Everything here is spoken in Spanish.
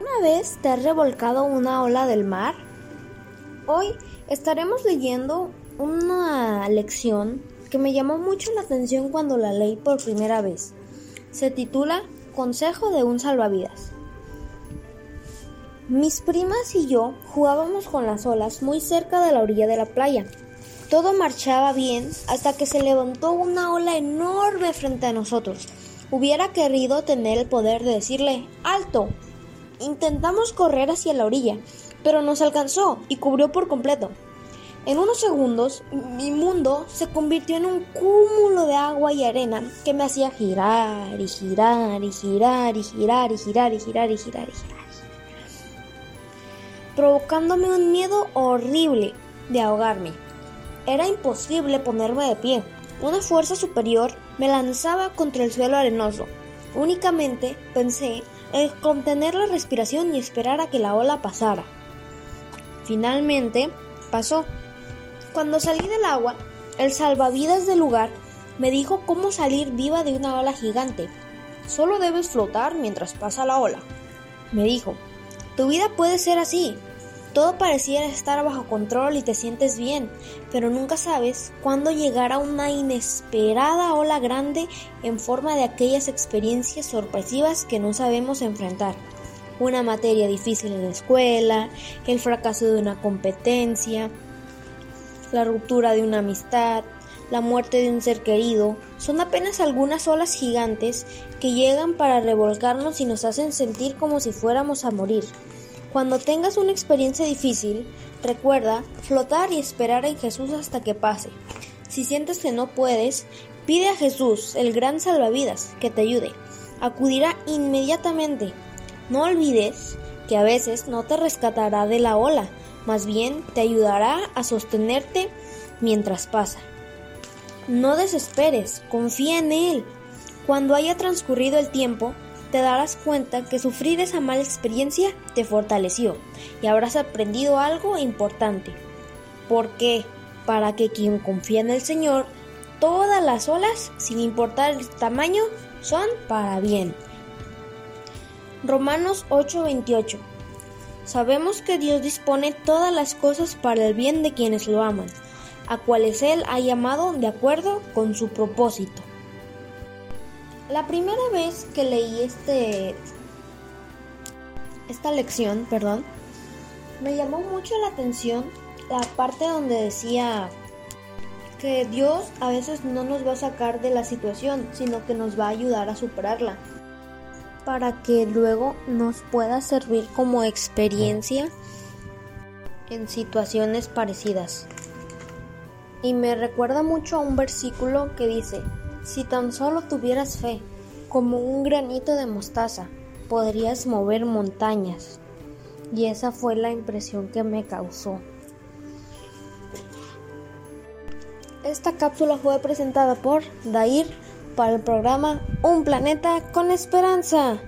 ¿Una vez te has revolcado una ola del mar? Hoy estaremos leyendo una lección que me llamó mucho la atención cuando la leí por primera vez. Se titula Consejo de un salvavidas. Mis primas y yo jugábamos con las olas muy cerca de la orilla de la playa. Todo marchaba bien hasta que se levantó una ola enorme frente a nosotros. Hubiera querido tener el poder de decirle ¡Alto! Intentamos correr hacia la orilla, pero nos alcanzó y cubrió por completo. En unos segundos, mi mundo se convirtió en un cúmulo de agua y arena que me hacía girar y girar y girar y girar y girar y girar y girar y girar, provocándome un miedo horrible de ahogarme. Era imposible ponerme de pie. Una fuerza superior me lanzaba contra el suelo arenoso. Únicamente pensé es contener la respiración y esperar a que la ola pasara. Finalmente, pasó. Cuando salí del agua, el salvavidas del lugar me dijo cómo salir viva de una ola gigante. Solo debes flotar mientras pasa la ola. Me dijo, tu vida puede ser así, todo pareciera estar bajo control y te sientes bien, pero nunca sabes cuándo llegará una inesperada ola grande en forma de aquellas experiencias sorpresivas que no sabemos enfrentar. Una materia difícil en la escuela, el fracaso de una competencia, la ruptura de una amistad, la muerte de un ser querido, son apenas algunas olas gigantes que llegan para revolcarnos y nos hacen sentir como si fuéramos a morir. Cuando tengas una experiencia difícil, recuerda flotar y esperar en Jesús hasta que pase. Si sientes que no puedes, pide a Jesús, el gran salvavidas, que te ayude. Acudirá inmediatamente. No olvides que a veces no te rescatará de la ola, más bien te ayudará a sostenerte mientras pasa. No desesperes, confía en Él. Cuando haya transcurrido el tiempo, te darás cuenta que sufrir esa mala experiencia te fortaleció y habrás aprendido algo importante. ¿Por qué? Para que quien confía en el Señor, todas las olas, sin importar el tamaño, son para bien. Romanos 8:28 Sabemos que Dios dispone todas las cosas para el bien de quienes lo aman, a cuales Él ha llamado de acuerdo con su propósito. La primera vez que leí este esta lección, perdón, me llamó mucho la atención la parte donde decía que Dios a veces no nos va a sacar de la situación, sino que nos va a ayudar a superarla, para que luego nos pueda servir como experiencia en situaciones parecidas. Y me recuerda mucho a un versículo que dice, si tan solo tuvieras fe, como un granito de mostaza, podrías mover montañas. Y esa fue la impresión que me causó. Esta cápsula fue presentada por Dair para el programa Un planeta con esperanza.